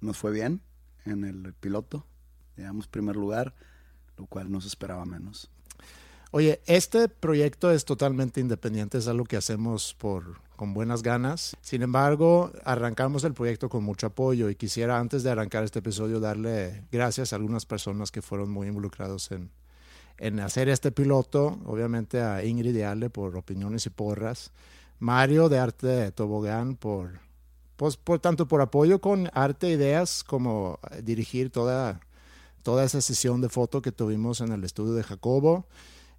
nos fue bien en el piloto. Llegamos primer lugar, lo cual no se esperaba menos. Oye, este proyecto es totalmente independiente, es algo que hacemos por con buenas ganas. Sin embargo, arrancamos el proyecto con mucho apoyo y quisiera antes de arrancar este episodio darle gracias a algunas personas que fueron muy involucrados en, en hacer este piloto. Obviamente a Ingrid y Ale por opiniones y porras. Mario de Arte de Tobogán por, pues, por tanto por apoyo con arte, ideas, como dirigir toda, toda esa sesión de foto que tuvimos en el estudio de Jacobo.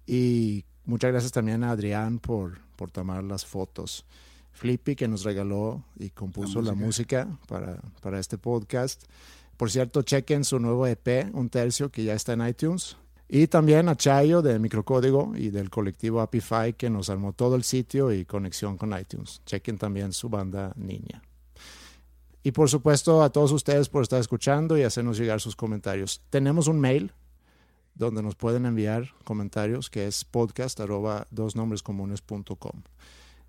Y muchas gracias también a Adrián por, por tomar las fotos. Flippy que nos regaló y compuso la música, para, para este podcast. Por cierto, chequen su nuevo EP, Un Tercio, que ya está en iTunes. Y también a Chayo de Microcódigo y del colectivo Apify que nos armó todo el sitio y conexión con iTunes. Chequen también su banda Niña. Y por supuesto a todos ustedes por estar escuchando y hacernos llegar sus comentarios. Tenemos un mail donde nos pueden enviar comentarios que es podcast arroba dosnombrescomunes.com.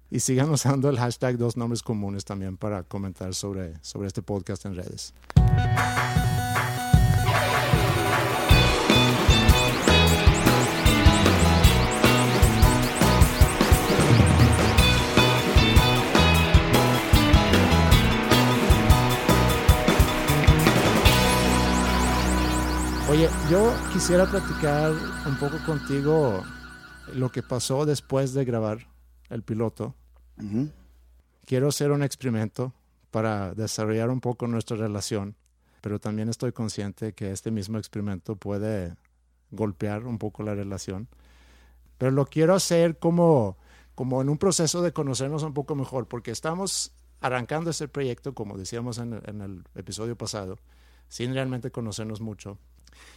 Y sigan usando el hashtag dos nombres comunes también para comentar sobre, sobre este podcast en redes. Oye, yo quisiera platicar un poco contigo lo que pasó después de grabar el piloto. Quiero hacer un experimento para desarrollar un poco nuestra relación, pero también estoy consciente que este mismo experimento puede golpear un poco la relación. Pero lo quiero hacer como, como en un proceso de conocernos un poco mejor, porque estamos arrancando este proyecto, como decíamos en el episodio pasado, sin realmente conocernos mucho.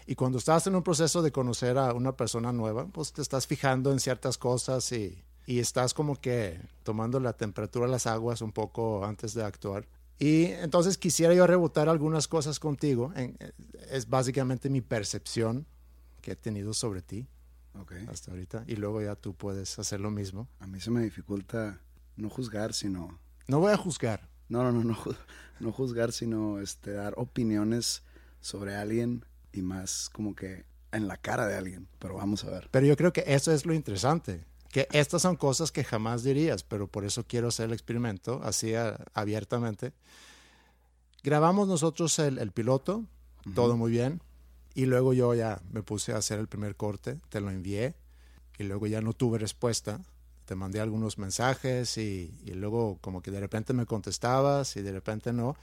Y cuando estás en un proceso de conocer a una persona nueva, pues te estás fijando en ciertas cosas y, y estás como que tomando la temperatura de las aguas un poco antes de actuar. Y entonces quisiera yo rebotar algunas cosas contigo. En- es básicamente mi percepción que he tenido sobre ti Ok. hasta ahorita. Y luego ya tú puedes hacer lo mismo. A mí se me dificulta no juzgar, sino... No voy a juzgar. No, no, no, no, no juzgar, sino este, dar opiniones sobre alguien y más como que en la cara de alguien. Pero vamos a ver. Pero yo creo que eso es lo interesante. Que estas son cosas que jamás dirías, pero por eso quiero hacer el experimento así a- abiertamente. Grabamos nosotros el, el piloto, todo muy bien. Y luego yo ya me puse a hacer el primer corte, te lo envié. Y luego ya no tuve respuesta. Te mandé algunos mensajes y, y luego como que de repente me contestabas y de repente no.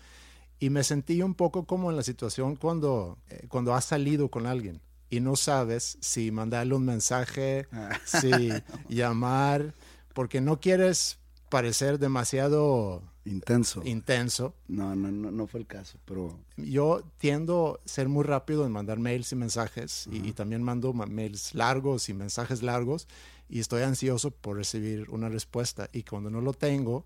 Y me sentí un poco como en la situación cuando, eh, cuando has salido con alguien y no sabes si mandarle un mensaje, si llamar, porque no quieres parecer demasiado Intenso. intenso. No, no, no, no fue el caso, pero Yo tiendo a ser muy rápido en mandar mails y mensajes y, y también mando ma- mails largos y mensajes largos y estoy ansioso por recibir una respuesta y cuando no lo tengo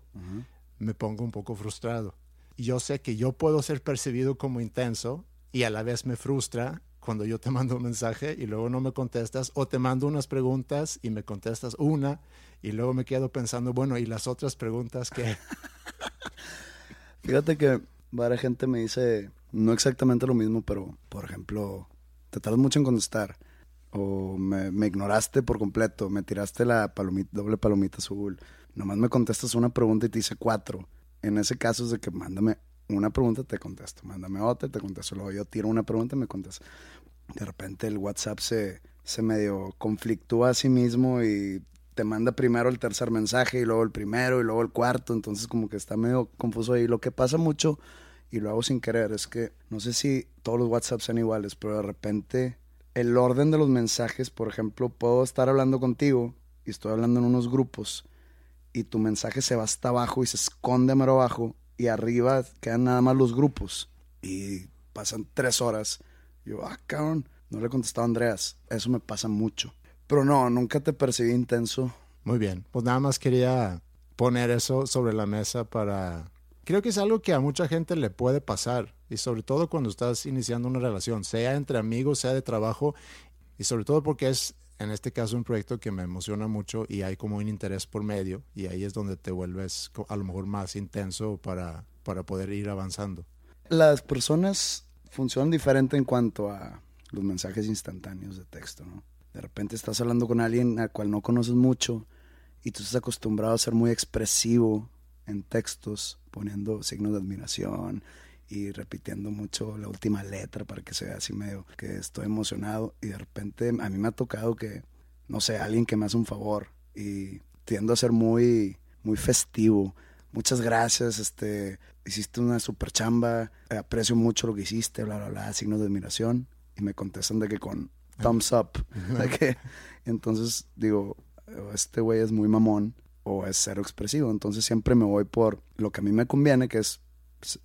me pongo un poco frustrado. Yo sé que yo puedo ser percibido como intenso y a la vez me frustra cuando yo te mando un mensaje y luego no me contestas o te mando unas preguntas y me contestas una y luego me quedo pensando, bueno, ¿y las otras preguntas que Fíjate que varias gente me dice no exactamente lo mismo, pero por ejemplo, te tardas mucho en contestar. o me, me ignoraste por completo, me tiraste la palomita, doble palomita azul, nomás me contestas una pregunta y te hice cuatro. En ese caso es de que mándame una pregunta, te contesto, mándame otra, te contesto, luego yo tiro una pregunta me contestas. De repente el WhatsApp se, se medio conflictúa a sí mismo y te manda primero el tercer mensaje y luego el primero y luego el cuarto, entonces como que está medio confuso ahí. Lo que pasa mucho, y lo hago sin querer, es que no sé si todos los WhatsApp sean iguales, pero de repente el orden de los mensajes, por ejemplo, puedo estar hablando contigo y estoy hablando en unos grupos y tu mensaje se va hasta abajo y se esconde mero abajo y arriba quedan nada más los grupos y pasan tres horas. yo, ah, cabrón, no le he contestado a Andreas. Eso me pasa mucho. Pero no, nunca te percibí intenso. Muy bien, pues nada más quería poner eso sobre la mesa para... Creo que es algo que a mucha gente le puede pasar y sobre todo cuando estás iniciando una relación, sea entre amigos, sea de trabajo y sobre todo porque es en este caso un proyecto que me emociona mucho y hay como un interés por medio y ahí es donde te vuelves a lo mejor más intenso para, para poder ir avanzando. Las personas funcionan diferente en cuanto a los mensajes instantáneos de texto, ¿no? De repente estás hablando con alguien al cual no conoces mucho y tú estás acostumbrado a ser muy expresivo en textos, poniendo signos de admiración y repitiendo mucho la última letra para que sea así medio que estoy emocionado y de repente a mí me ha tocado que, no sé, alguien que me hace un favor y tiendo a ser muy, muy festivo. Muchas gracias, este, hiciste una super chamba, aprecio mucho lo que hiciste, bla, bla, bla, signos de admiración y me contestan de que con thumbs up. De que, entonces digo, este güey es muy mamón o es cero expresivo. Entonces siempre me voy por lo que a mí me conviene, que es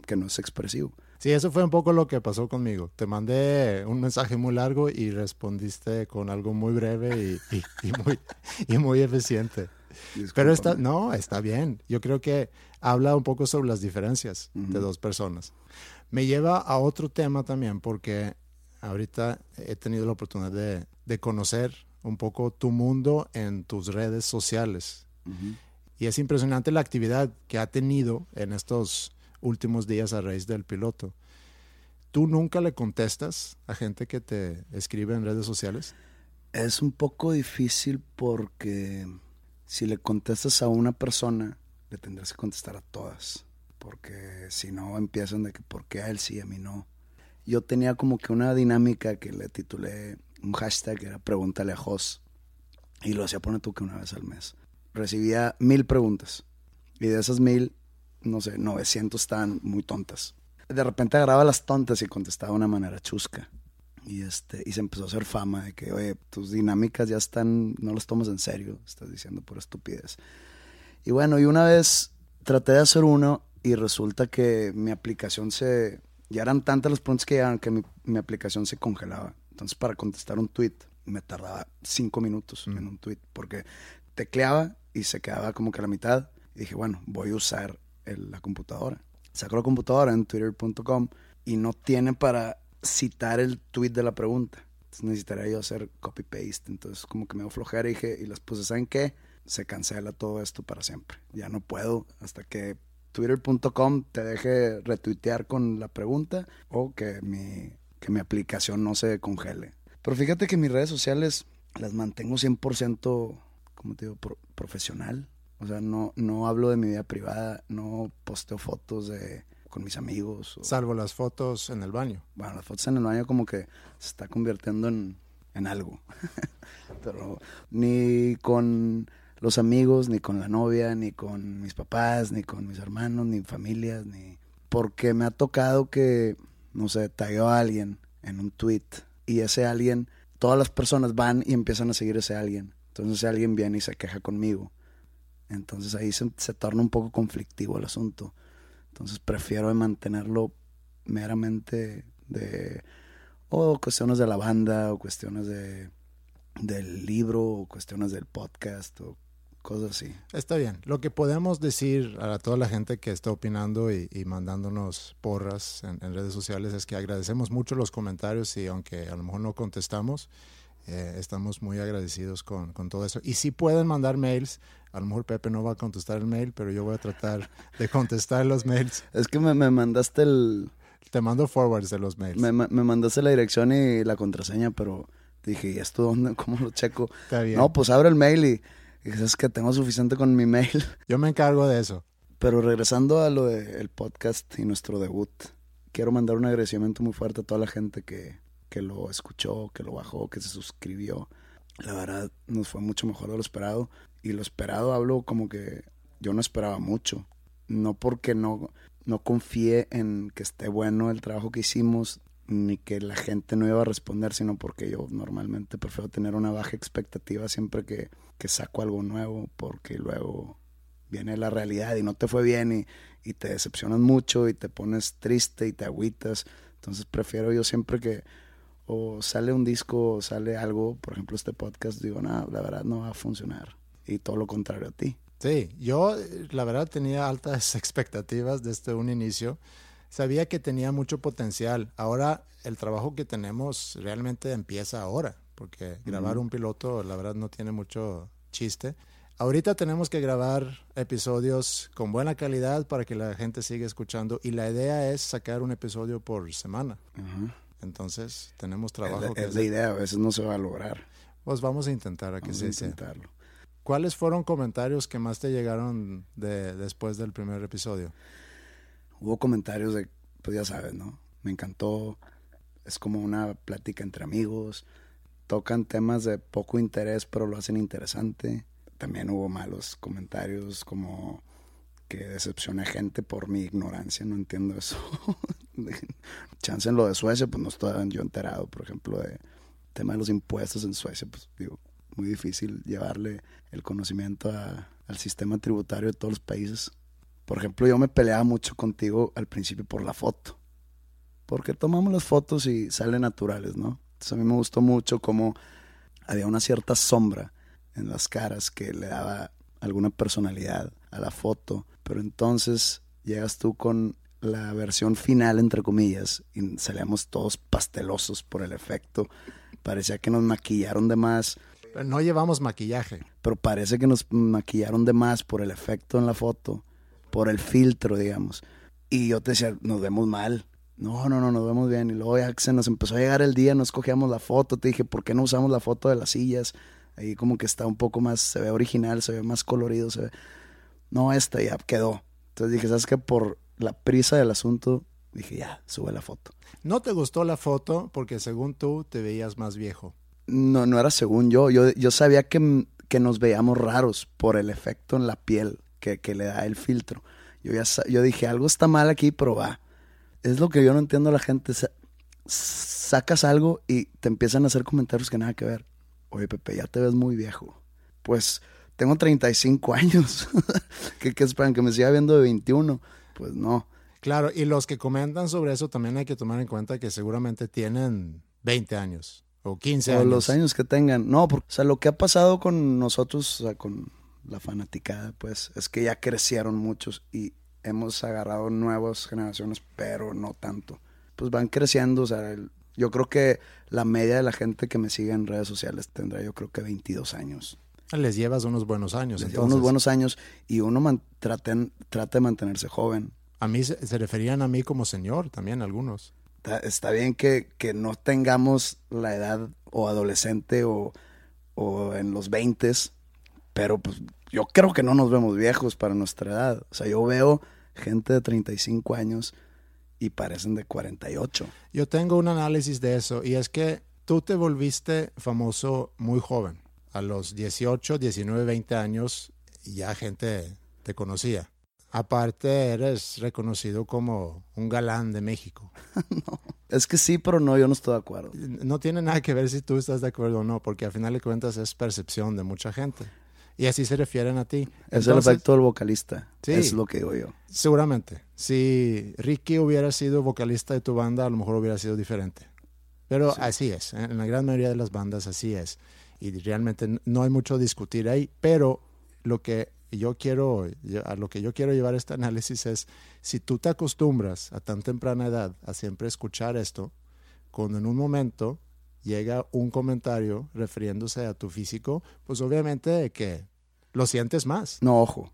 que no es expresivo. Sí, eso fue un poco lo que pasó conmigo. Te mandé un mensaje muy largo y respondiste con algo muy breve y, muy, y muy eficiente. Pero está, no, está bien. Yo creo que habla un poco sobre las diferencias de dos personas. Me lleva a otro tema también porque ahorita he tenido la oportunidad de, de conocer un poco tu mundo en tus redes sociales. Y es impresionante la actividad que ha tenido en estos últimos días a raíz del piloto. ¿Tú nunca le contestas a gente que te escribe en redes sociales? Es un poco difícil porque si le contestas a una persona, le tendrás que contestar a todas. Porque si no, empiezan de que por qué a él sí, a mí no yo tenía como que una dinámica que le titulé un hashtag que era Pregúntale a Jos. Y lo hacía poner tú que una vez al mes. Recibía mil preguntas. Y de esas mil, no sé, 900 estaban muy tontas. De repente agarraba las tontas y contestaba de una manera chusca. Y, este, y se empezó a hacer fama de que, oye, tus dinámicas ya están, no las tomas en serio, estás diciendo por estupidez. Y bueno, y una vez traté de hacer uno y resulta que mi aplicación se, ya eran tantas las preguntas que llegaban que mi, aplicación se congelaba. Entonces, para contestar un tweet me tardaba cinco minutos en un tweet porque tecleaba y se quedaba como que a la mitad. Y dije, bueno, voy a usar la computadora. Saco la computadora en twitter.com y no tiene para citar el tweet de la pregunta. Entonces necesitaría yo hacer copy-paste. Entonces, como que me flojera y dije, y las puse, ¿saben qué? Se cancela todo esto para siempre. Ya no puedo hasta que twitter.com te deje retuitear con la pregunta o que mi, que mi aplicación no se congele. Pero fíjate que mis redes sociales las mantengo 100%, como te digo, profesional. O sea, no, no hablo de mi vida privada, no posteo fotos de con mis amigos. Salvo las fotos en el baño. Bueno, las fotos en el baño como que se está convirtiendo en, en algo. Pero ni con los amigos, ni con la novia, ni con mis papás, ni con mis hermanos, ni familias, ni... Porque me ha tocado que, no sé, tagueo a alguien en un tweet y ese alguien, todas las personas van y empiezan a seguir a ese alguien. Entonces ese alguien viene y se queja conmigo. Entonces ahí se, torna un poco conflictivo el asunto. Entonces prefiero mantenerlo meramente de o cuestiones de la banda o cuestiones de del libro o cuestiones del podcast o cosas así. Está bien. Lo que podemos decir a toda la gente que está opinando y, mandándonos porras en, redes sociales es que agradecemos mucho los comentarios y aunque a lo mejor no contestamos, eh, estamos muy agradecidos con, todo eso. Y si pueden mandar mails, a lo mejor Pepe no va a contestar el mail, pero yo voy a tratar de contestar los mails. Es que me, mandaste el... Te mando forwards de los mails. Me, me mandaste la dirección y la contraseña, pero Dije, ¿y esto dónde? ¿Cómo lo checo? Está bien. No, pues abre el mail y, y es que tengo suficiente con mi mail. Yo me encargo de eso. Pero regresando a lo del podcast y nuestro debut, quiero mandar un agradecimiento muy fuerte a toda la gente que, que lo escuchó, que lo bajó, que se suscribió. La verdad, nos fue mucho mejor de lo esperado. Y lo esperado hablo como que yo no esperaba mucho. No porque no, no confié en que esté bueno el trabajo que hicimos, ni que la gente no iba a responder, sino porque yo normalmente prefiero tener una baja expectativa siempre que, que saco algo nuevo, porque luego viene la realidad y no te fue bien y, y te decepcionas mucho y te pones triste y te agüitas. Entonces prefiero yo siempre que o sale un disco o sale algo, por ejemplo este podcast, digo, no, la verdad no va a funcionar. Y todo lo contrario a ti. Sí, yo la verdad tenía altas expectativas desde un inicio. Sabía que tenía mucho potencial. Ahora el trabajo que tenemos realmente empieza ahora, porque grabar un piloto la verdad no tiene mucho chiste. Ahorita tenemos que grabar episodios con buena calidad para que la gente siga escuchando y la idea es sacar un episodio por semana. Entonces tenemos trabajo Es, que es la idea, a veces no se va a lograr. Pues vamos a intentar a que Vamos a sea. intentarlo. ¿Cuáles fueron comentarios que más te llegaron de, después del primer episodio? Hubo comentarios de, pues ya sabes, ¿no? Me encantó. Es como una plática entre amigos. Tocan temas de poco interés, pero lo hacen interesante. También hubo malos comentarios como que decepcioné gente por mi ignorancia, no entiendo eso. Chance en lo de Suecia, pues no estoy yo enterado, por ejemplo, de tema de los impuestos en Suecia, pues digo, muy difícil llevarle el conocimiento al sistema tributario de todos los países. Por ejemplo, yo me peleaba mucho contigo al principio por la foto. Porque tomamos las fotos y salen naturales, ¿no? Entonces a mí me gustó mucho cómo había una cierta sombra en las caras que le daba alguna personalidad a la foto. Pero entonces llegas tú con la versión final, entre comillas, y salíamos todos pastelosos por el efecto. Parecía que nos maquillaron de más Pero no llevamos maquillaje. pero parece que nos maquillaron de más por el efecto en la foto, por el filtro, digamos. Y yo te decía, nos vemos mal. No, no, no, nos vemos bien. Y luego ya se nos empezó a llegar el día, no escogíamos la foto. Te dije, ¿por qué no usamos la foto de las sillas? Ahí como que está un poco más, se ve original, se ve más colorido, se ve... No, esta ya quedó. Entonces dije, ¿sabes qué? Por la prisa del asunto, dije, ya, sube la foto. No te gustó la foto porque según tú te veías más viejo. No, no era según yo. Yo, yo sabía que, que nos veíamos raros por el efecto en la piel que, que le da el filtro. Yo, ya, yo dije, algo está mal aquí, pero va. Es lo que yo no entiendo a la gente. Sa- sacas algo y te empiezan a hacer comentarios que nada que ver. Oye, Pepe, ya te ves muy viejo. Pues tengo 35 años. ¿Qué, ¿Qué esperan? ¿Que me siga viendo de 21? Pues no. Claro, y los que comentan sobre eso también hay que tomar en cuenta que seguramente tienen 20 años o 15 O años. los años que tengan. No, porque, o sea, lo que ha pasado con nosotros, o sea, con la fanaticada, pues, es que ya crecieron muchos y hemos agarrado nuevas generaciones, pero no tanto. Pues van creciendo, o sea, el- yo creo que la media de la gente que me sigue en redes sociales tendrá yo creo que 22 años. Les llevas unos buenos años. Les unos buenos años y uno man- traten- trata de mantenerse joven. A mí se, se referían a mí como señor también algunos. Está, está bien que, que no tengamos la edad o adolescente o, o en los 20, pero pues yo creo que no nos vemos viejos para nuestra edad. O sea, yo veo gente de 35 años y parecen de 48. Yo tengo un análisis de eso y es que tú te volviste famoso muy joven. A los 18, 19, 20 años ya gente te conocía. Aparte eres reconocido como un galán de México. Es que sí, pero no, yo no estoy de acuerdo. No tiene nada que ver si tú estás de acuerdo o no, porque al final de cuentas es percepción de mucha gente. Y así se refieren a ti. Es Entonces, el efecto del vocalista. Sí. Es lo que digo yo. Seguramente. Si Ricky hubiera sido vocalista de tu banda, a lo mejor hubiera sido diferente. Pero así es. En la gran mayoría de las bandas así es. Y realmente no hay mucho a discutir ahí. Pero lo que yo quiero, a lo que yo quiero llevar este análisis es, si tú te acostumbras a tan temprana edad a siempre escuchar esto, cuando en un momento llega un comentario refiriéndose a tu físico, pues obviamente que lo sientes más. No, ojo.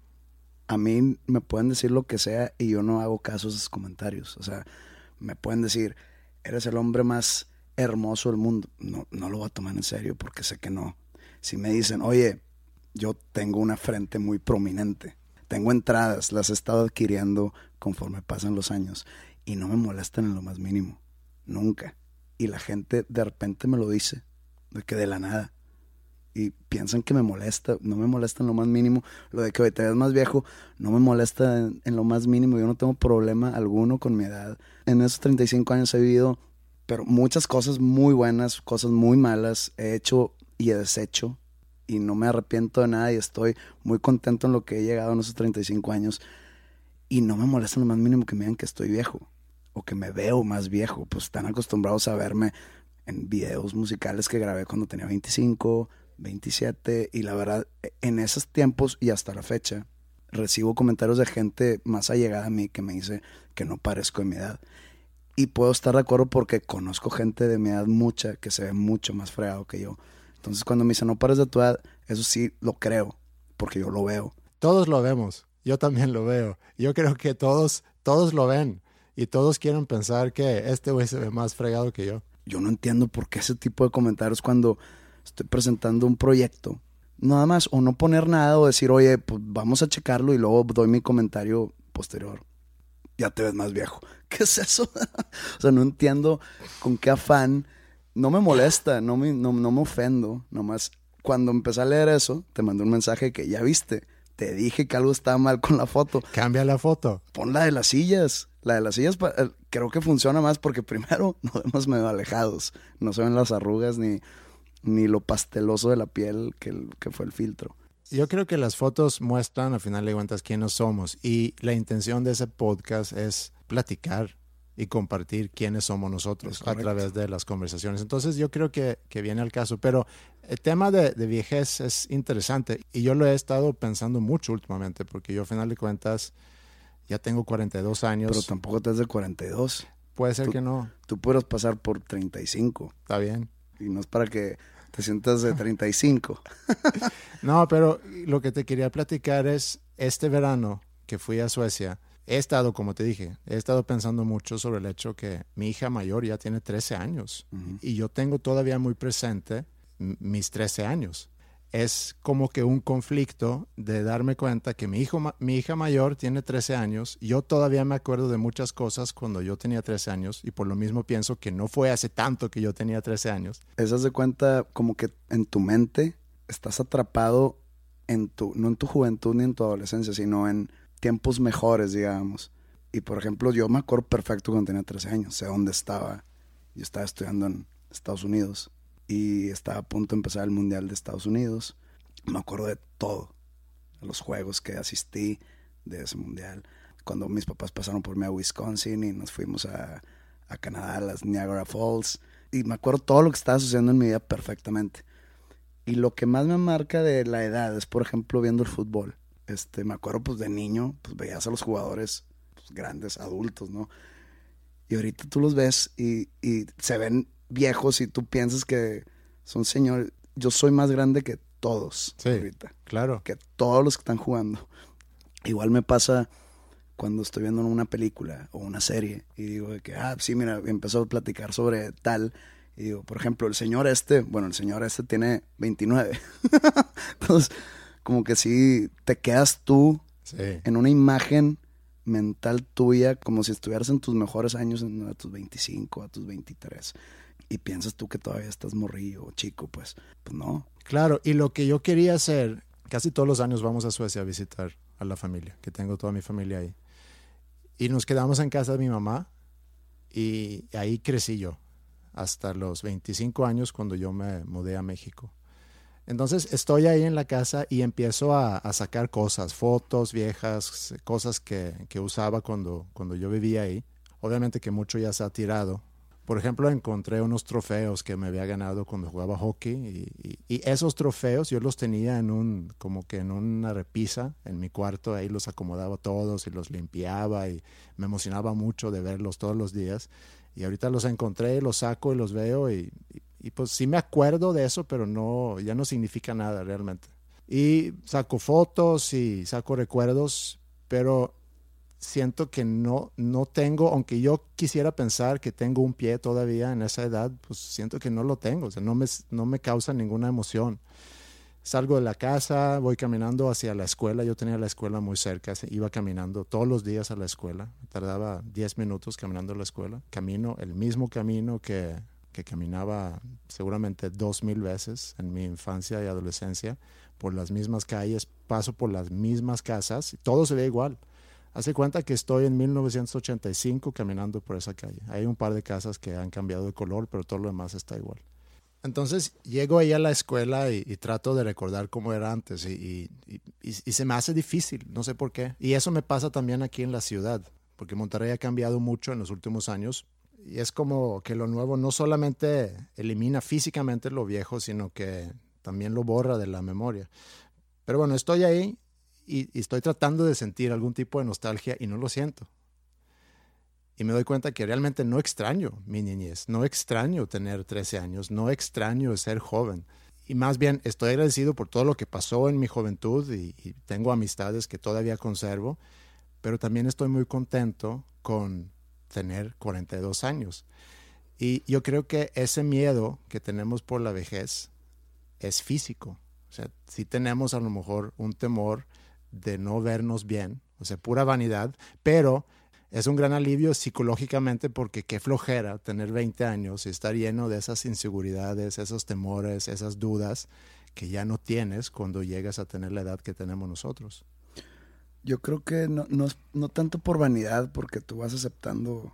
A mí me pueden decir lo que sea y yo no hago caso a esos comentarios. O sea, me pueden decir, eres el hombre más hermoso del mundo. No, no lo voy a tomar en serio porque sé que no. Si me dicen, oye, yo tengo una frente muy prominente, tengo entradas, las he estado adquiriendo conforme pasan los años y no me molestan en lo más mínimo, nunca. Y la gente de repente me lo dice, de que de la nada. Y piensan que me molesta, no me molesta en lo más mínimo. Lo de que hoy te ves más viejo, no me molesta en, en, lo más mínimo. Yo no tengo problema alguno con mi edad. En esos 35 años he vivido, pero muchas cosas muy buenas, cosas muy malas. He hecho y he deshecho y no me arrepiento de nada y estoy muy contento en lo que he llegado en esos 35 años y no me molesta lo más mínimo que me digan que estoy viejo o que me veo más viejo, pues están acostumbrados a verme en videos musicales que grabé cuando tenía 25, 27 y la verdad en esos tiempos y hasta la fecha recibo comentarios de gente más allegada a mí que me dice que no parezco de mi edad. Y puedo estar de acuerdo porque conozco gente de mi edad mucha que se ve mucho más fregado que yo. Entonces cuando me dicen no pares de tu edad, eso sí lo creo, porque yo lo veo. Todos lo vemos, yo también lo veo. Yo creo que todos, todos lo ven y todos quieren pensar que este güey se ve más fregado que yo. Yo no entiendo por qué ese tipo de comentarios cuando estoy presentando un proyecto, nada más, o no poner nada o decir, oye, pues vamos a checarlo y luego doy mi comentario posterior. Ya te ves más viejo. ¿Qué es eso? o sea, no entiendo con qué afán no me molesta, no me, no, me ofendo, nomás cuando empecé a leer eso, te mandé un mensaje que ya viste, te dije que algo estaba mal con la foto. Cambia la foto. Pon la de las sillas. La de las sillas eh, creo que funciona más porque primero nos vemos medio alejados. No se ven las arrugas ni, ni lo pasteloso de la piel que, que fue el filtro. Yo creo que las fotos muestran, al final de cuentas, quiénes somos. Y la intención de ese podcast es platicar y compartir quiénes somos nosotros a través de las conversaciones. Entonces yo creo que, que viene al caso, pero el tema de, de, viejez es interesante y yo lo he estado pensando mucho últimamente porque yo a final de cuentas ya tengo 42 años. Pero tampoco te has de 42. Puede ser que no. Tú puedes pasar por 35. Está bien. Y no es para que te sientas de 35. no, pero lo que te quería platicar es este verano que fui a Suecia he estado, como te dije, he estado pensando mucho sobre el hecho que mi hija mayor ya tiene 13 años y yo tengo todavía muy presente mis 13 años. Es como que un conflicto de darme cuenta que mi, hijo, mi hija mayor tiene 13 años, yo todavía me acuerdo de muchas cosas cuando yo tenía 13 años y por lo mismo pienso que no fue hace tanto que yo tenía 13 años. Esas de cuenta como que en tu mente estás atrapado en tu, no en tu juventud ni en tu adolescencia, sino en tiempos mejores, digamos. Y por ejemplo, yo me acuerdo perfecto cuando tenía 13 años, sé dónde estaba. Yo estaba estudiando en Estados Unidos y estaba a punto de empezar el Mundial de Estados Unidos. Me acuerdo de todo, los juegos que asistí de ese Mundial. Cuando mis papás pasaron por mí a Wisconsin y nos fuimos a, a Canadá, a las Niagara Falls. Y me acuerdo todo lo que estaba sucediendo en mi vida perfectamente. Y lo que más me marca de la edad es, por ejemplo, viendo el fútbol este, me acuerdo pues de niño, pues veías a los jugadores pues, grandes, adultos, ¿no? Y ahorita tú los ves y, y, se ven viejos y tú piensas que son señores. Yo soy más grande que todos sí, ahorita. Claro. Que todos los que están jugando. Igual me pasa cuando estoy viendo una película o una serie y digo que, ah, sí, mira, empezó a platicar sobre tal. Y digo, por ejemplo, el señor este, bueno, el señor este tiene 29. Entonces, como que sí te quedas tú en una imagen mental tuya, como si estuvieras en tus mejores años, a tus 25, a tus 23. Y piensas tú que todavía estás morrillo o chico, pues, pues no. Claro, y lo que yo quería hacer, casi todos los años vamos a Suecia a visitar a la familia, que tengo toda mi familia ahí. Y nos quedamos en casa de mi mamá y ahí crecí yo, hasta los 25 años cuando yo me mudé a México. Entonces estoy ahí en la casa y empiezo a, sacar cosas, fotos viejas, cosas que, usaba cuando, cuando yo vivía ahí. Obviamente que mucho ya se ha tirado. Por ejemplo, encontré unos trofeos que me había ganado cuando jugaba hockey y, esos trofeos yo los tenía en un, como que en una repisa en mi cuarto, ahí los acomodaba todos y los limpiaba y me emocionaba mucho de verlos todos los días. Y ahorita los encontré, los saco y los veo y, pues sí me acuerdo de eso, pero no, ya no significa nada realmente. Y saco fotos y saco recuerdos, pero siento que no, no tengo, aunque yo quisiera pensar que tengo un pie todavía en esa edad, pues siento que no lo tengo, o sea, no me, no me causa ninguna emoción. Salgo de la casa, voy caminando hacia la escuela, yo tenía la escuela muy cerca, iba caminando todos los días a la escuela, tardaba 10 minutos caminando a la escuela, camino el mismo camino que, que caminaba seguramente dos mil veces en mi infancia y adolescencia, por las mismas calles, paso por las mismas casas, todo se ve igual Hace cuenta que estoy en 1985 caminando por esa calle. Hay un par de casas que han cambiado de color, pero todo lo demás está igual. Entonces llego ahí a la escuela y, trato de recordar cómo era antes y, y, se me hace difícil, no sé por qué. Y eso me pasa también aquí en la ciudad, porque Monterrey ha cambiado mucho en los últimos años y es como que lo nuevo no solamente elimina físicamente lo viejo, sino que también lo borra de la memoria. Pero bueno, estoy ahí y, estoy tratando de sentir algún tipo de nostalgia y no lo siento. Y me doy cuenta que realmente no extraño mi niñez, no extraño tener 13 años, no extraño ser joven. Y más bien estoy agradecido por todo lo que pasó en mi juventud y, y tengo amistades que todavía conservo, pero también estoy muy contento con tener 42 años. Y yo creo que ese miedo que tenemos por la vejez es físico. O sea, si tenemos a lo mejor un temor de no vernos bien, o sea, pura vanidad, pero es un gran alivio psicológicamente porque qué flojera tener 20 años y estar lleno de esas inseguridades, esos temores, esas dudas que ya no tienes cuando llegas a tener la edad que tenemos nosotros. Yo creo que no, no, no tanto por vanidad, porque tú vas aceptando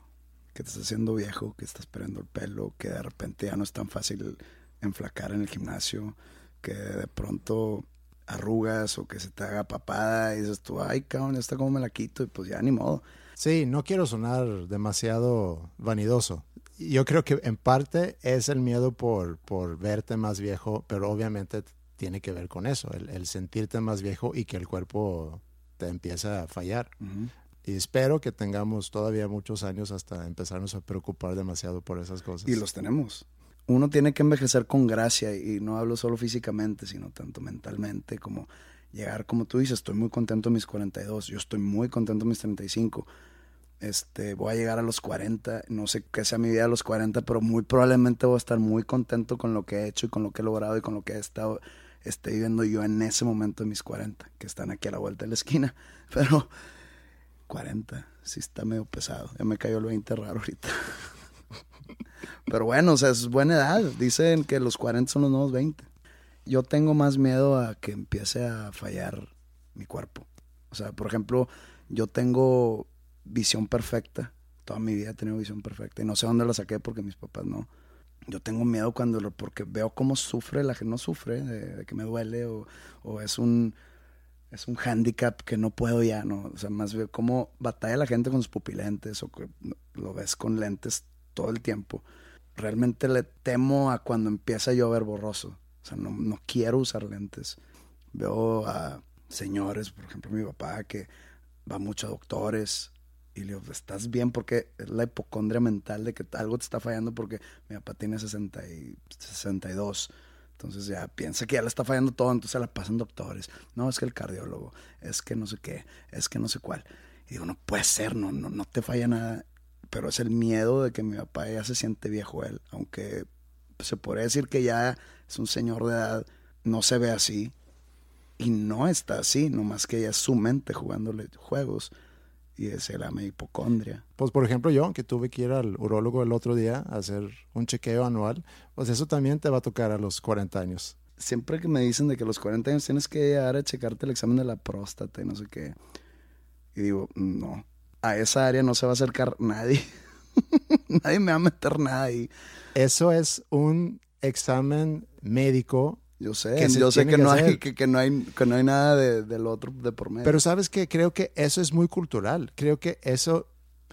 que te estás haciendo viejo, que estás perdiendo el pelo, que de repente ya no es tan fácil enflacar en el gimnasio, que de pronto arrugas o que se te haga papada y dices tú, ay, cabrón, esta como me la quito y pues ya ni modo. Sí, no quiero sonar demasiado vanidoso. Yo creo que en parte es el miedo por, por verte más viejo, pero obviamente tiene que ver con eso, el, sentirte más viejo y que el cuerpo empieza a fallar. Y espero que tengamos todavía muchos años hasta empezarnos a preocupar demasiado por esas cosas. Y los tenemos uno tiene que envejecer con gracia y no hablo solo físicamente, sino tanto mentalmente como llegar, como tú dices, estoy muy contento en mis 42, yo estoy muy contento en mis 35. Este, voy a llegar a los 40, no sé qué sea mi vida a los 40, pero muy probablemente voy a estar muy contento con lo que he hecho y con lo que he logrado y con lo que he estado esté viviendo yo en ese momento de mis 40, que están aquí a la vuelta de la esquina. Pero 40, sí está medio pesado. Ya me cayó el 20 raro ahorita. Pero bueno, o sea, es buena edad. Dicen que los 40 son los nuevos 20. Yo tengo más miedo a que empiece a fallar mi cuerpo. O sea, por ejemplo, yo tengo visión perfecta. Toda mi vida he tenido visión perfecta. Y no sé dónde la saqué porque mis papás no. Yo tengo miedo cuando lo, porque veo cómo sufre la gente, no sufre de, que me duele o, o, es un es un handicap que no puedo ya, ¿no? O sea, más veo cómo batalla la gente con sus pupilentes o que lo ves con lentes todo el tiempo. Realmente le temo a cuando empieza a llover borroso. O sea, no, no quiero usar lentes. Veo a señores, por ejemplo, mi papá, que va mucho a doctores y le digo, ¿estás bien? Porque es la hipocondria mental de que algo te está fallando porque mi papá tiene 60 y 62. Entonces ya piensa que ya le está fallando todo, entonces la pasan doctores. No, es que el cardiólogo, es que no sé qué, es que no sé cuál. Y digo, no puede ser, no, no, no te falla nada pero es el miedo de que mi papá ya se siente viejo él, aunque se podría decir que ya es un señor de edad, no se ve así y no está así, nomás que ya es su mente jugándole juegos y es la hipocondria. Pues por ejemplo yo, que tuve que ir al urólogo el otro día a hacer un chequeo anual, pues eso también te va a tocar a los 40 años. Siempre que me dicen de que a los 40 años tienes que llegar a checarte el examen de la próstata y no sé qué, y digo, no, a esa área no se va a acercar nadie. nadie me va a meter nada ahí. Eso es un examen médico. Yo sé, yo sé que, no hay, que, no hay, que no hay nada de, del otro de por medio. Pero sabes que creo que eso es muy cultural. Creo que eso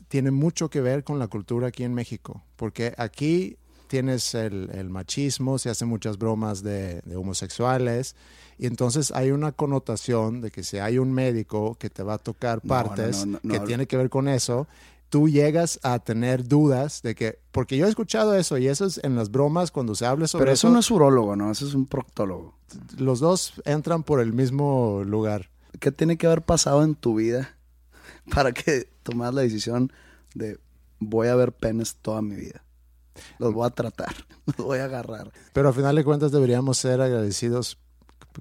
tiene mucho que ver con la cultura aquí en México. Porque aquí tienes el, machismo, se hacen muchas bromas de, homosexuales, y entonces hay una connotación de que si hay un médico que te va a tocar partes que tiene que ver con eso, tú llegas a tener dudas de que, porque yo he escuchado eso y eso es en las bromas cuando se habla sobre Pero eso. eso no es urólogo, ¿no? Eso es un proctólogo. Los dos entran por el mismo lugar. ¿Qué tiene que haber pasado en tu vida para que tomas la decisión de voy a ver penes toda mi vida. Los voy a tratar, los voy a agarrar. Pero al final de cuentas deberíamos ser agradecidos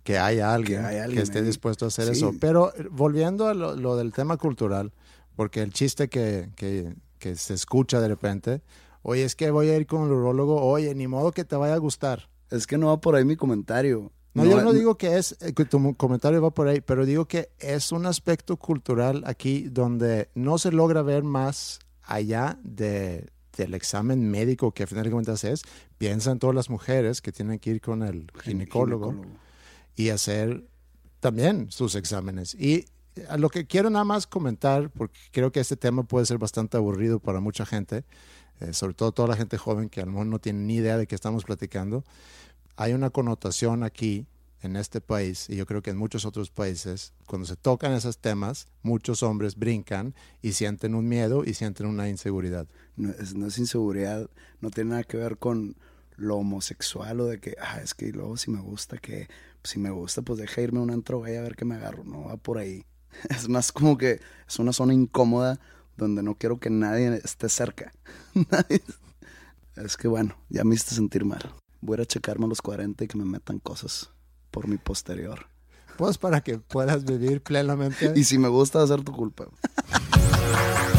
que haya alguien que, alguien esté ahí. dispuesto a hacer Sí. eso. Pero eh, volviendo a lo, lo del tema cultural, porque el chiste que, que- que se escucha de repente, oye, es que voy a ir con el urologo, oye, ni modo que te vaya a gustar. Es que no va por ahí mi comentario. No, yo va- no digo que es, eh, que tu comentario va por ahí, pero digo que es un aspecto cultural aquí donde no se logra ver más allá de, del examen médico que a final de cuentas es. Piensa en todas las mujeres que tienen que ir con el ginecólogo, y hacer también sus exámenes. Y lo que quiero nada más comentar, porque creo que este tema puede ser bastante aburrido para mucha gente, eh, sobre todo toda la gente joven que a lo mejor no tiene ni idea de qué estamos platicando. Hay una connotación aquí en este país y yo creo que en muchos otros países, cuando se tocan esos temas, muchos hombres brincan y sienten un miedo y sienten una inseguridad. No es, inseguridad, no tiene nada que ver con lo homosexual o de que, ah, es que luego si me gusta, que si me gusta, pues deja irme a un antro gay a ver qué me agarro. No va por ahí. Es más como que es una zona incómoda donde no quiero que nadie esté cerca. Es que bueno, ya me hiciste sentir mal. Voy a checarme a los 40 y que me metan cosas por mi posterior. Pues para que puedas vivir plenamente. Y si me gusta, ser tu culpa.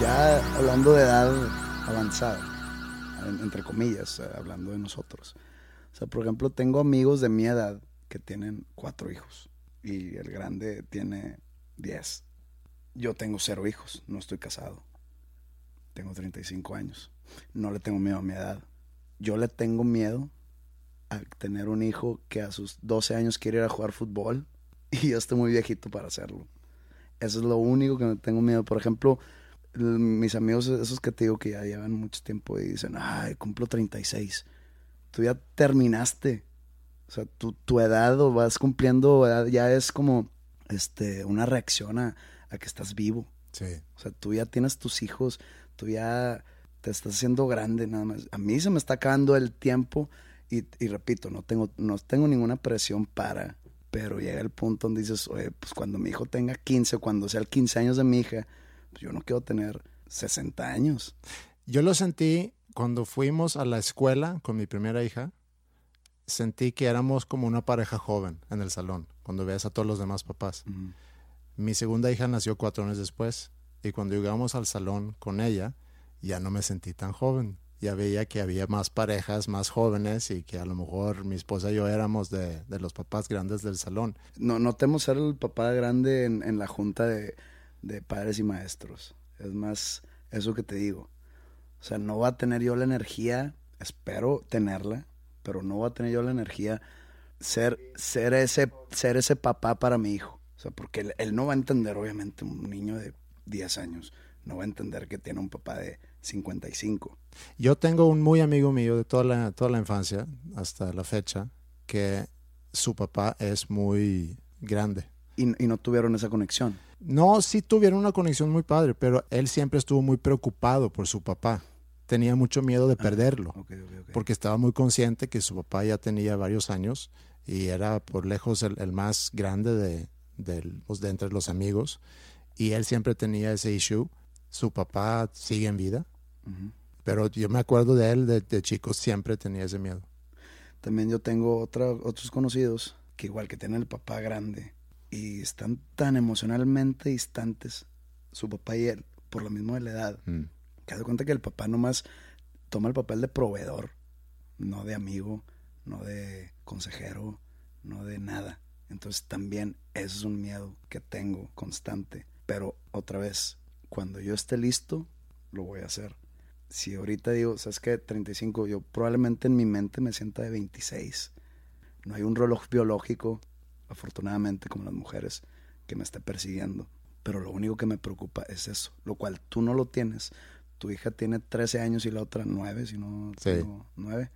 Ya hablando de edad avanzada, en- entre comillas, eh, hablando de nosotros. O sea, por ejemplo, tengo amigos de mi edad que tienen cuatro hijos y el grande tiene diez. Yo tengo cero hijos, no estoy casado. Tengo 35 años. No le tengo miedo a mi edad. Yo le tengo miedo a tener un hijo que a sus 12 años quiere ir a jugar fútbol y yo estoy muy viejito para hacerlo. Eso es lo único que me tengo miedo. Por ejemplo, mis amigos, esos que te digo que ya llevan mucho tiempo y dicen, ay, cumplo 36. Tú ya terminaste. O sea, tu, tu edad o vas cumpliendo edad ya es como este, una reacción a, a que estás vivo. Sí. O sea, tú ya tienes tus hijos, tú ya te estás haciendo grande nada más. A mí se me está acabando el tiempo y, y repito, no tengo, no tengo ninguna presión para, pero llega el punto donde dices, oye, pues cuando mi hijo tenga 15, cuando sea el 15 años de mi hija, yo no quiero tener 60 años. Yo lo sentí cuando fuimos a la escuela con mi primera hija. Sentí que éramos como una pareja joven en el salón, cuando ves a todos los demás papás. Mi segunda hija nació cuatro años después y cuando llegamos al salón con ella, ya no me sentí tan joven. Ya veía que había más parejas más jóvenes y que a lo mejor mi esposa y yo éramos de, de los papás grandes del salón. No, no temo ser el papá grande en, en la junta de, de padres y maestros. Es más eso que te digo. O sea, no va a tener yo la energía, espero tenerla, pero no va a tener yo la energía ser, ser, ese, ser ese papá para mi hijo. O sea, porque él, no va a entender, obviamente, un niño de 10 años, no va a entender que tiene un papá de 55. Yo tengo un muy amigo mío de toda la, toda la infancia hasta la fecha que su papá es muy grande. Y, y no tuvieron esa conexión. No, sí tuvieron una conexión muy padre, pero él siempre estuvo muy preocupado por su papá. Tenía mucho miedo de perderlo, ok, ok. porque estaba muy consciente que su papá ya tenía varios años y era por lejos el, el más grande de, pues, de entre los amigos. Y él siempre tenía ese issue. Su papá sigue en vida. Pero yo me acuerdo de él, de, de chico, siempre tenía ese miedo. También yo tengo otra, otros conocidos que igual que tienen el papá grande y están tan emocionalmente distantes, su papá y él, por lo mismo de la edad, Mm. que cuenta que el papá nomás toma el papel de proveedor, no de amigo, no de consejero, no de nada. Entonces también eso es un miedo que tengo constante. Pero otra vez, cuando yo esté listo, lo voy a hacer. Si ahorita digo, ¿sabes qué? 35, yo probablemente en mi mente me sienta de 26. No hay un reloj biológico, afortunadamente, como las mujeres, que me esté persiguiendo. Pero lo único que me preocupa es eso, lo cual tú no lo tienes. Tu hija tiene 13 años y la otra 9, si no Sí. tengo 9.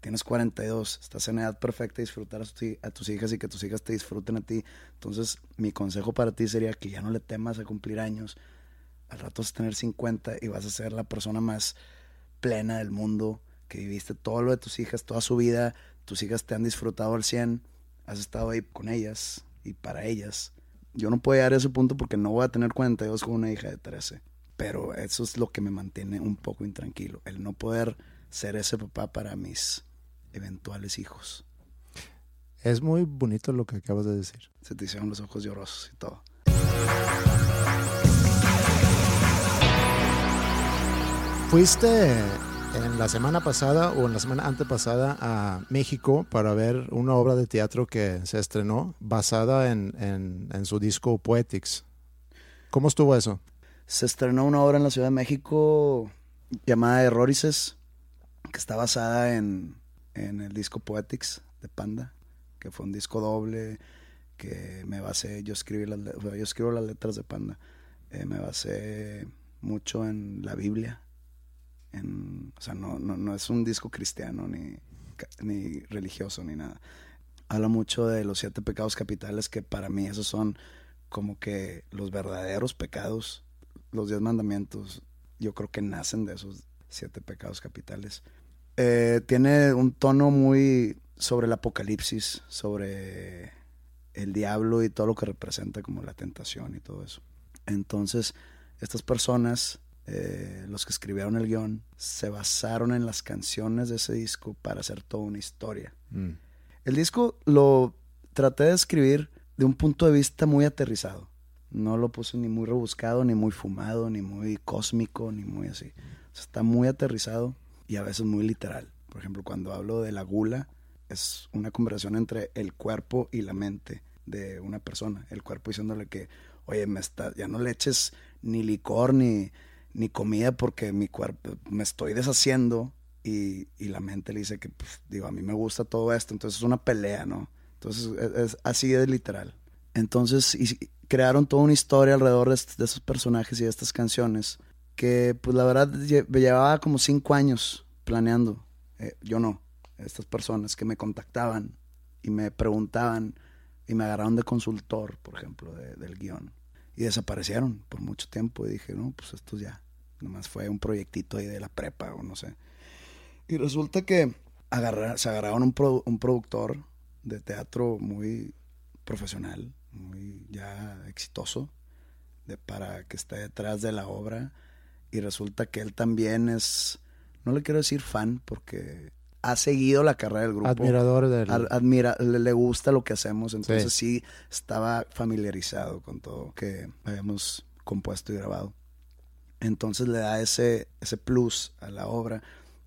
Tienes 42, estás en edad perfecta de disfrutar a, tus- a tus hijas y que tus hijas te disfruten a ti. Entonces, mi consejo para ti sería que ya no le temas a cumplir años. Al rato vas a tener 50 y vas a ser la persona más plena del mundo, que viviste todo lo de tus hijas, toda su vida, tus hijas te han disfrutado al 100, has estado ahí con ellas y para ellas. Yo no puedo llegar a ese punto porque no voy a tener 42 con una hija de 13, pero eso es lo que me mantiene un poco intranquilo, el no poder ser ese papá para mis eventuales hijos. Es muy bonito lo que acabas de decir. Se te hicieron los ojos llorosos y todo. Fuiste en la semana pasada o en la semana antepasada a México para ver una obra de teatro que se estrenó basada en, en- su disco Poetics. ¿Cómo estuvo eso? Se estrenó una obra en la Ciudad de México llamada Errorices, que está basada en, en el disco Poetics de Panda, que fue un disco doble que me basé, yo escribí las, yo escribo las letras de Panda, Eh, me basé mucho en la Biblia, o sea, no, no, no es un disco cristiano ni, ni religioso ni nada. Habla mucho de los siete pecados capitales que para mí esos son como que los verdaderos pecados, los diez mandamientos, yo creo que nacen de esos siete pecados capitales. Eh, tiene un tono muy sobre el apocalipsis, sobre el diablo y todo lo que representa como la tentación y todo eso. Entonces, estas personas, eh, los que escribieron el guion, se basaron en las canciones de ese disco para hacer toda una historia. Mm. El disco lo traté de escribir de un punto de vista muy aterrizado. No lo puse ni muy rebuscado, ni muy fumado, ni muy cósmico, ni muy así. O sea, está muy aterrizado y a veces muy literal. Por ejemplo, cuando hablo de la gula, es una conversación entre el cuerpo y la mente de una persona. El cuerpo diciéndole que, oye, me está, ya no le eches ni licor ni, ni comida porque mi cuerpo me estoy deshaciendo. Y, y la mente le dice que, pues, digo, a mí me gusta todo esto. Entonces es una pelea, ¿no? Entonces es, es así de literal. Entonces crearon toda una historia alrededor de, esos personajes y de estas canciones que pues la verdad lle- llevaba como cinco años planeando. Eh, yo no, estas personas que me contactaban y me preguntaban y me agarraron de consultor, por ejemplo, de- del guion. Y desaparecieron por mucho tiempo y dije, no, pues esto ya, nomás fue un proyectito ahí de la prepa o no sé. Y resulta que se agarraron un, un productor de teatro muy profesional, muy ya exitoso, de, para que esté detrás de la obra. Y resulta que él también es, no le quiero decir fan, porque ha seguido la carrera del grupo. Admirador del... Ad- admira, le, le gusta lo que hacemos, entonces sí. estaba familiarizado con todo que habíamos compuesto y grabado. Entonces le da ese, ese plus a la obra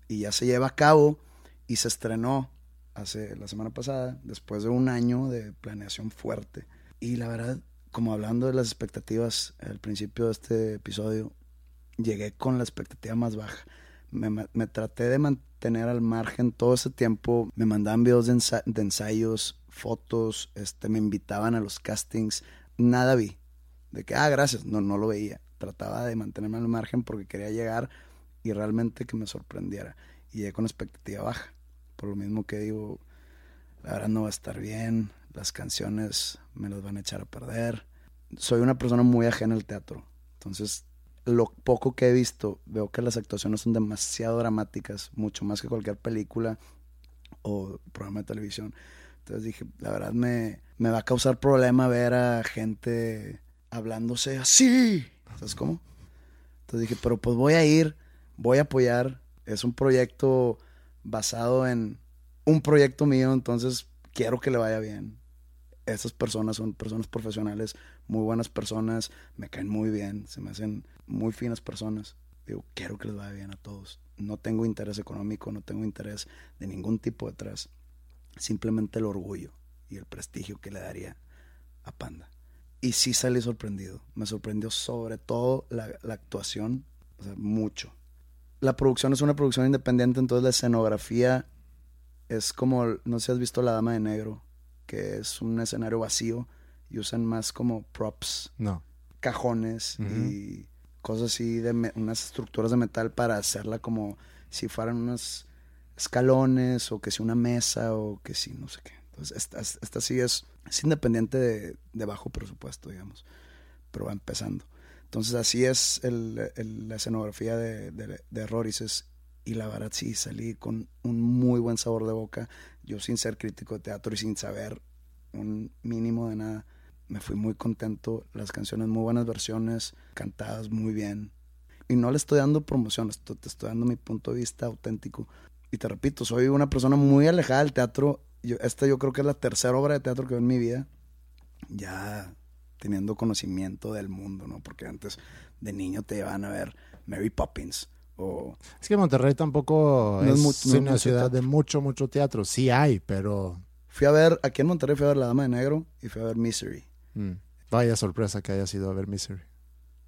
y ya se lleva a cabo y se estrenó hace la semana pasada, después de un año de planeación fuerte. Y la verdad, como hablando de las expectativas al principio de este episodio, llegué con la expectativa más baja. Me, traté de mantener al margen todo ese tiempo. Me mandaban videos de ensayos, fotos, este, me invitaban a los castings. Nada vi. De que, ah, gracias. No, no lo veía. Trataba de mantenerme al margen porque quería llegar y realmente que me sorprendiera. Y llegué con expectativa baja. Por lo mismo que digo, la verdad no va a estar bien. Las canciones me las van a echar a perder. Soy una persona muy ajena al teatro. Entonces lo poco que he visto, veo que las actuaciones son demasiado dramáticas, mucho más que cualquier película o programa de televisión. Entonces dije, la verdad me, me va a causar problema ver a gente hablándose así. ¿Sabes cómo? Entonces dije, pero pues voy a ir, voy a apoyar. Es un proyecto basado en un proyecto mío, entonces quiero que le vaya bien. Esas personas son personas profesionales, muy buenas personas, me caen muy bien, se me hacen muy finas personas. Digo, quiero que les vaya bien a todos. No tengo interés económico, no tengo interés de ningún tipo detrás. Simplemente el orgullo y el prestigio que le daría a Panda. Y sí salí sorprendido. Me sorprendió sobre todo la, actuación, o sea, mucho. La producción es una producción independiente, entonces la escenografía es como, no sé si has visto La Dama de Negro, que es un escenario vacío y usan más como props, No. cajones y cosas así, de me- unas estructuras de metal para hacerla como si fueran unos escalones o que si una mesa o que si no sé qué. Entonces, esta, esta sí es, es independiente de, de bajo presupuesto, digamos, pero va empezando. Entonces, así es el- el- la escenografía de, de, de Rorices. Y la verdad, sí, salí con un muy buen sabor de boca. Yo, sin ser crítico de teatro y sin saber un mínimo de nada, me fui muy contento. Las canciones, muy buenas versiones, cantadas muy bien. Y no le estoy dando promoción, esto- te estoy dando mi punto de vista auténtico. Y te repito, soy una persona muy alejada del teatro. Yo, esta yo creo que es la tercera obra de teatro que veo en mi vida. Ya teniendo conocimiento del mundo, ¿no? Porque antes de niño te llevaban a ver Mary Poppins o Es que Monterrey tampoco No es es, mu- no es una ciudad de teatro. mucho, mucho teatro. Sí hay, pero Fui a ver, aquí en Monterrey fui a ver La Dama de Negro y fui a ver Misery. Mm, vaya sorpresa que haya sido a ver Misery.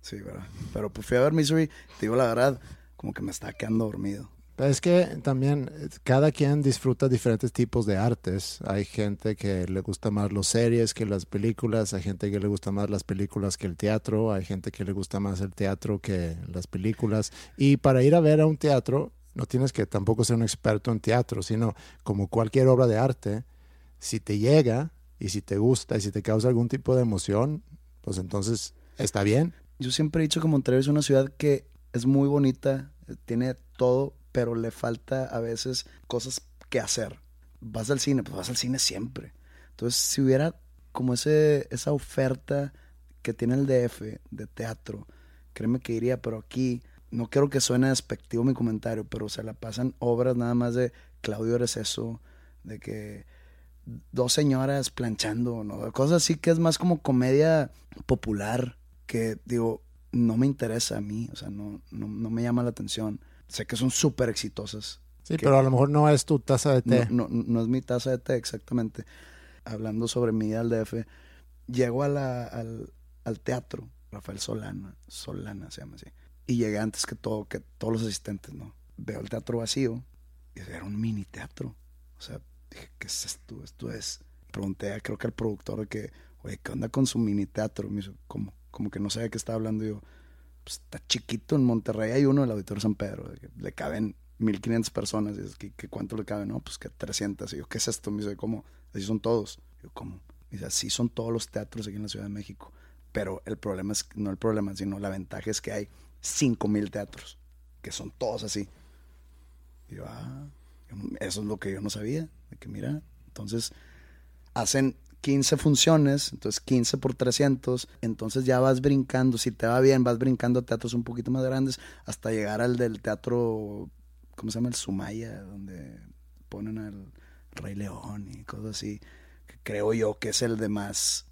Sí, ¿verdad? Pero pues fui a ver Misery, te digo la verdad, como que me estaba quedando dormido. Es que también eh, cada quien disfruta diferentes tipos de artes. Hay gente que le gusta más las series que las películas, hay gente que le gusta más las películas que el teatro, hay gente que le gusta más el teatro que las películas. Y para ir a ver a un teatro, no tienes que tampoco ser un experto en teatro, sino como cualquier obra de arte, si te llega y si te gusta y si te causa algún tipo de emoción, pues entonces está bien. Yo siempre he dicho que Monterrey es una ciudad que es muy bonita, tiene todo, pero le falta a veces cosas que hacer. Vas al cine, pues vas al cine siempre. Entonces, si hubiera como ese, esa oferta que tiene el DF de teatro, créeme que iría, pero aquí no quiero que suene despectivo mi comentario, pero se la pasan obras nada más de Claudio eres eso, de que dos señoras planchando, ¿no? Cosas así que es más como comedia popular, que digo, no me interesa a mí, o sea, no, no, no me llama la atención. Sé que son súper exitosas. Sí, pero a lo mejor no es tu taza de té. No, no, no es mi taza de té, exactamente. Hablando sobre mi ida al DF, llego a la- al, al teatro, Rafael Solana, Solana se llama así, y llegué antes que todo, que todos los asistentes, ¿no? Veo el teatro vacío, y era un mini teatro. O sea, dije, ¿qué es esto? Esto es. Pregunté, creo que al productor que, oye, ¿qué onda con su mini teatro? Me dijo, ¿cómo? Como que no sabía qué estaba hablando. Y yo, pues está chiquito en Monterrey. Hay uno, el Auditorio San Pedro, le caben 1500 personas. Y es que, que ¿cuánto le cabe? No, pues que 300. Y yo, ¿qué es esto? Me dice, ¿cómo? Así son todos. Y yo, ¿cómo? Me dice, así son todos los teatros aquí en la Ciudad de México. Pero el problema es, no el problema, sino la ventaja es que hay 5000 teatros, que son todos así. Y yo, ah, eso es lo que yo no sabía. Que mira, entonces hacen 15 funciones, entonces 15 por 300, entonces ya vas brincando, si te va bien, vas brincando a teatros un poquito más grandes hasta llegar al del teatro, ¿cómo se llama? El Sumaya, donde ponen al Rey León y cosas así, que creo yo que es el de más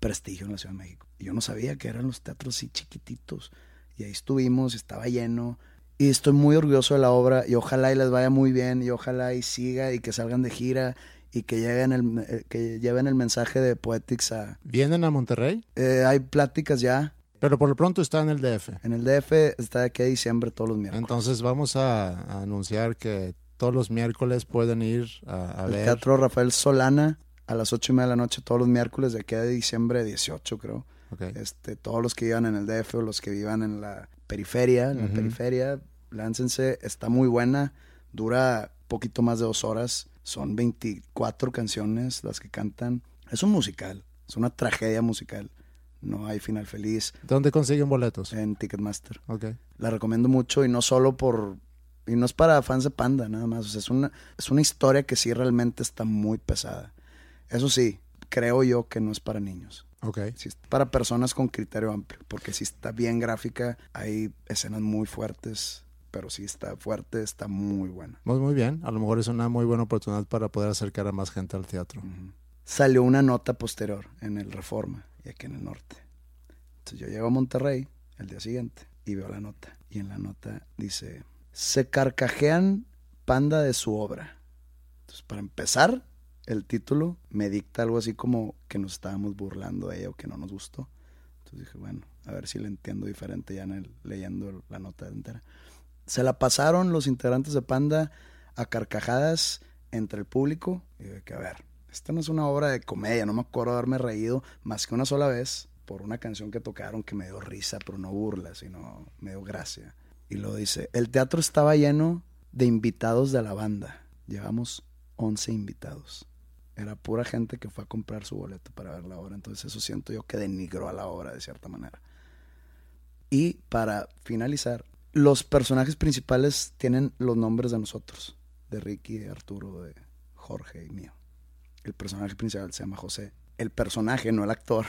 prestigio en la Ciudad de México. Yo no sabía que eran los teatros así chiquititos. Y ahí estuvimos, estaba lleno. Y estoy muy orgulloso de la obra y ojalá y les vaya muy bien y ojalá y siga y que salgan de gira y que lleven el, eh, que lleven el mensaje de Poetics a... ¿Vienen a Monterrey? Eh, hay pláticas ya. Pero por lo pronto está en el DF. En el DF está de aquí a diciembre todos los miércoles. Entonces vamos a, a anunciar que todos los miércoles pueden ir a, a el ver. Teatro Rafael Solana a las ocho y media de la noche todos los miércoles de aquí a diciembre 18 creo. Ok. Este, todos los que vivan en el DF o los que vivan en la periferia, en la periferia, láncense, está muy buena, dura poquito más de dos horas, son 24 canciones las que cantan, es un musical, es una tragedia musical, no hay final feliz ¿Dónde consiguen boletos? en Ticketmaster. Ok. La recomiendo mucho y no solo por... Y no es para fans de Panda, nada más. O sea, es una, es una historia que sí realmente está muy pesada. Eso sí, creo yo que no es para niños. Ok. Sí para personas con criterio amplio, porque si está bien gráfica, hay escenas muy fuertes, pero sí está fuerte, está muy buena. Muy, muy bien. A lo mejor es una muy buena oportunidad para poder acercar a más gente al teatro. Salió una nota posterior en el Reforma y aquí en el norte. Entonces yo llego a Monterrey el día siguiente y veo la nota. Y en la nota dice, se carcajean panda de su obra. Entonces, para empezar, el título me dicta algo así como que nos estábamos burlando de ella o que no nos gustó. Entonces dije, bueno, a ver si le entiendo diferente ya en el, leyendo la nota entera. Se la pasaron los integrantes de Panda a carcajadas entre el público. Y dije, que a ver, esta no es una obra de comedia, no me acuerdo de haberme reído más que una sola vez por una canción que tocaron que me dio risa, pero no burla, sino me dio gracia. Y lo dice, el teatro estaba lleno de invitados de la banda. Llevamos 11 invitados. Era pura gente que fue a comprar su boleto para ver la obra. Entonces eso siento yo que denigró a la obra de cierta manera. Y para finalizar, los personajes principales tienen los nombres de nosotros. De Ricky, de Arturo, de Jorge y mío. El personaje principal se llama José. El personaje, no el actor,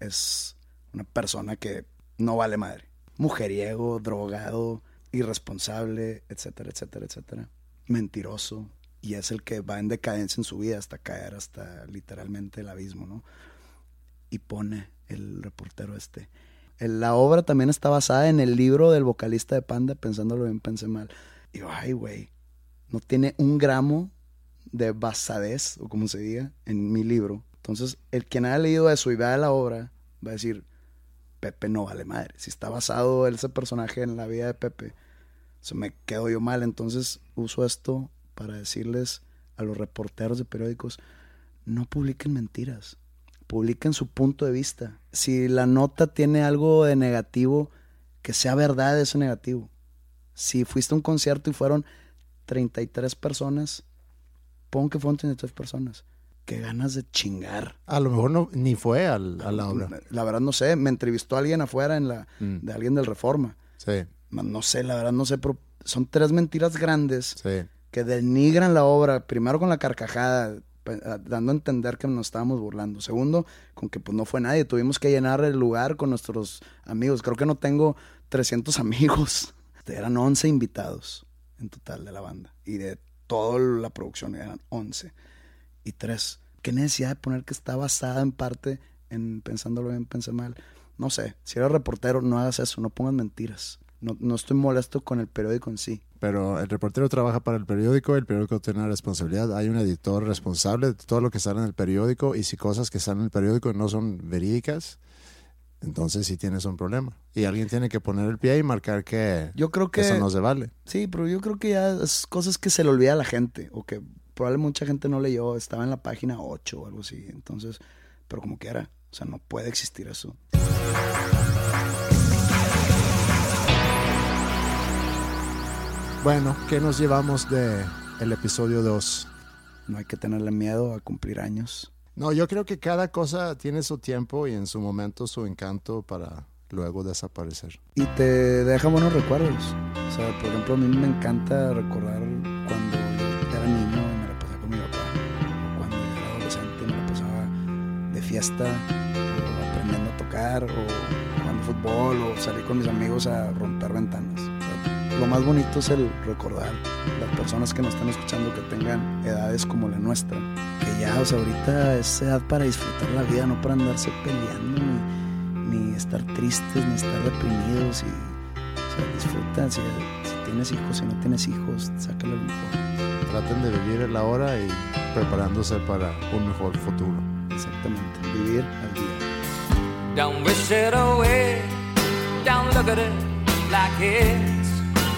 es una persona que no vale madre. Mujeriego, drogado, irresponsable, etcétera, etcétera, etcétera. Mentiroso. Y es el que va en decadencia en su vida hasta caer hasta literalmente el abismo, ¿no? Y pone el reportero este. La obra también está basada en el libro del vocalista de Panda, pensándolo bien, pensé mal. Y yo, ay, güey, no tiene un gramo de basadez, o como se diga, en mi libro. Entonces, el que haya leído eso y vea la obra, va a decir, Pepe no vale madre. Si está basado ese personaje en la vida de Pepe, se me quedo yo mal. Entonces uso esto para decirles a los reporteros de periódicos, no publiquen mentiras, publiquen su punto de vista. Si la nota tiene algo de negativo, que sea verdad ese negativo. Si fuiste a un concierto y fueron 33 personas, pon que fueron 33 personas qué ganas de chingar. A lo mejor no, ni fue al, a la obra. La verdad no sé, me entrevistó alguien afuera en la, mm. de alguien del Reforma. Sí. No sé, la verdad no sé, pero son tres mentiras grandes que denigran la obra. Primero con la carcajada, dando a entender que nos estábamos burlando. Segundo, con que pues no fue nadie. Tuvimos que llenar el lugar con nuestros amigos. Creo que no tengo 300 amigos. Eran 11 invitados en total de la banda. Y de toda la producción eran 11 y tres, ¿qué necesidad de poner que está basada en parte en pensándolo bien, pensé mal? No sé, si eres reportero, no hagas eso, no pongas mentiras. No, no, estoy molesto con el periódico en sí. Pero el reportero trabaja para el periódico, el periódico tiene una responsabilidad. Hay un editor responsable de todo lo que sale en el periódico y si cosas que están en el periódico no son verídicas, entonces sí tienes un problema. Y alguien tiene que poner el pie y marcar que, yo creo que eso no se vale. Sí, pero yo creo que ya es cosas que se le olvida a la gente o que probablemente mucha gente no leyó, estaba en la página 8 o algo así. Entonces, pero como que era, o sea, no puede existir eso. Bueno, ¿qué nos llevamos de el episodio 2? No hay que tenerle miedo a cumplir años. No, yo creo que cada cosa tiene su tiempo y en su momento su encanto para luego desaparecer. Y te deja buenos recuerdos. O sea, por ejemplo, a mí me encanta recordar cuando era niño fiesta, o aprendiendo a tocar, o jugando fútbol, o salir con mis amigos a romper ventanas. Lo más bonito es el recordar las personas que nos están escuchando que tengan edades como la nuestra, que ya, o sea, ahorita es edad para disfrutar la vida, no para andarse peleando, ni, estar tristes, ni estar deprimidos, y, o sea, disfruta, si, tienes hijos, si no tienes hijos, sácale lo mejor. Traten de vivir el ahora y preparándose para un mejor futuro. Exactamente, vivir al día. Don't wish it away, don't look at it like it's